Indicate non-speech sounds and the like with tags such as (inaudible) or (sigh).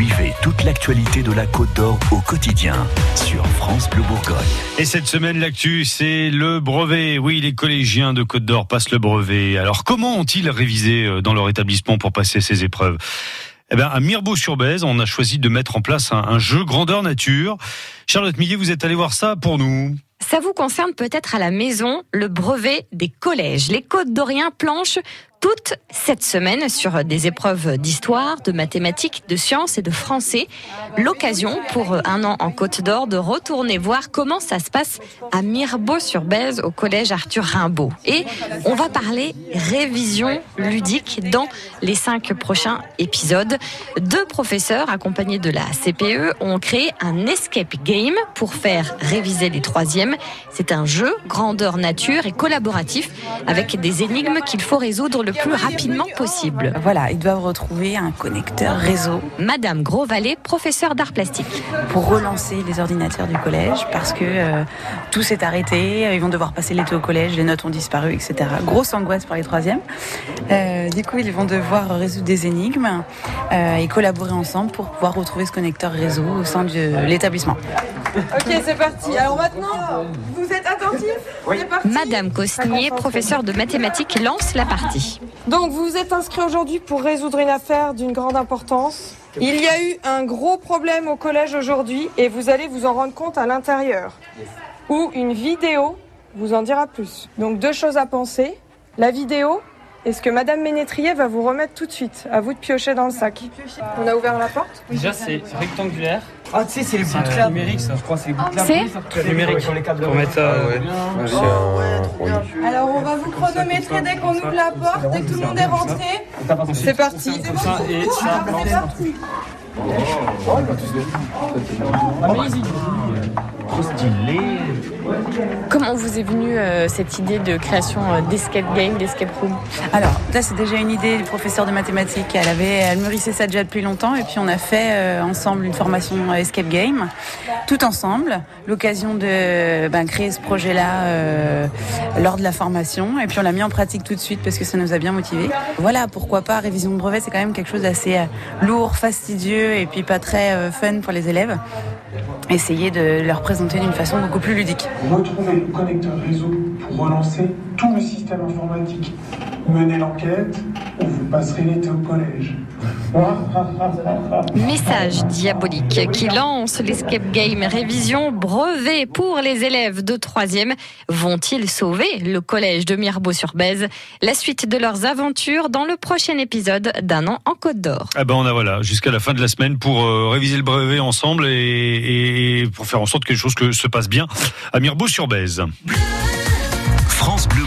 Suivez toute l'actualité de la Côte d'Or au quotidien sur France Bleu Bourgogne. Et cette semaine, l'actu, c'est le brevet. Oui, les collégiens de Côte d'Or passent le brevet. Alors, comment ont-ils révisé euh, dans leur établissement pour passer ces épreuves? Eh bien, à Mirbeau-sur-Bèze, on a choisi de mettre en place un, un jeu grandeur nature. Charlotte Millet, vous êtes allée voir ça pour nous. Ça vous concerne peut-être à la maison, le brevet des collèges. Les Côtes d'Orient planchent toute cette semaine sur des épreuves d'histoire, de mathématiques, de sciences et de français. L'occasion pour un an en Côte d'Or de retourner voir comment ça se passe à Mirbeau-sur-Bèze au collège Arthur Rimbaud. Et on va parler révision ludique dans les cinq prochains épisodes. Deux professeurs accompagnés de la CPE ont créé un escape game pour faire réviser les troisièmes. C'est un jeu grandeur nature et collaboratif avec des énigmes qu'il faut résoudre le plus rapidement possible. Voilà, ils doivent retrouver un connecteur réseau. Madame Grosvalet, professeure d'art plastique. Pour relancer les ordinateurs du collège, parce que euh, tout s'est arrêté, euh, ils vont devoir passer l'été au collège, les notes ont disparu, etc. Grosse angoisse pour les troisièmes. Euh, du coup, ils vont devoir résoudre des énigmes euh, et collaborer ensemble pour pouvoir retrouver ce connecteur réseau au sein de l'établissement. Ok, c'est parti. Alors maintenant, vous êtes attentifs C'est parti. Madame Cosnier, professeure de mathématiques, lance la partie. Donc vous vous êtes inscrit aujourd'hui pour résoudre une affaire d'une grande importance. Il y a eu un gros problème au collège aujourd'hui et vous allez vous en rendre compte à l'intérieur. Ou une vidéo vous en dira plus. Donc deux choses à penser. La vidéo et ce que Madame Ménétrier va vous remettre tout de suite. À vous de piocher dans le sac. On a ouvert la porte Déjà, c'est rectangulaire. Ah, tu sais, c'est les bouts de C'est numérique, ça. Je crois que c'est les bouts de C'est câbles. numérique. Sur les câbles. Pour mettre ça. Alors on va vous chronométrer dès qu'on ouvre la porte, dès que tout le monde est rentré. C'est parti. Comme ça, Comment vous est venue euh, cette idée de création euh, d'escape game, d'escape room? Alors, là, c'est déjà une idée du professeur de mathématiques. Elle avait, elle mûrissait ça déjà depuis longtemps. Et puis, on a fait euh, ensemble une formation euh, Escape Game, tout ensemble. L'occasion de ben, créer ce projet-là euh, lors de la formation. Et puis, on l'a mis en pratique tout de suite parce que ça nous a bien motivés. Voilà, pourquoi pas, révision de brevet, c'est quand même quelque chose d'assez lourd, fastidieux et puis pas très euh, fun pour les élèves. Essayer de leur présenter d'une façon beaucoup plus ludique. Retrouvez le connecteur réseau pour relancer tout le système informatique. Menez l'enquête ou vous passerez l'été au collège. (laughs) Message diabolique qui lance l'escape game révision brevet pour les élèves de 3e. Vont-ils sauver le collège de Mirbeau-sur-Bèze La suite de leurs aventures dans le prochain épisode d'un an en Côte d'Or. Ah ben on a voilà jusqu'à la fin de la semaine pour euh, réviser le brevet ensemble et, et pour faire en sorte que les choses que se passent bien à Mirbeau-sur-Bèze. Bleu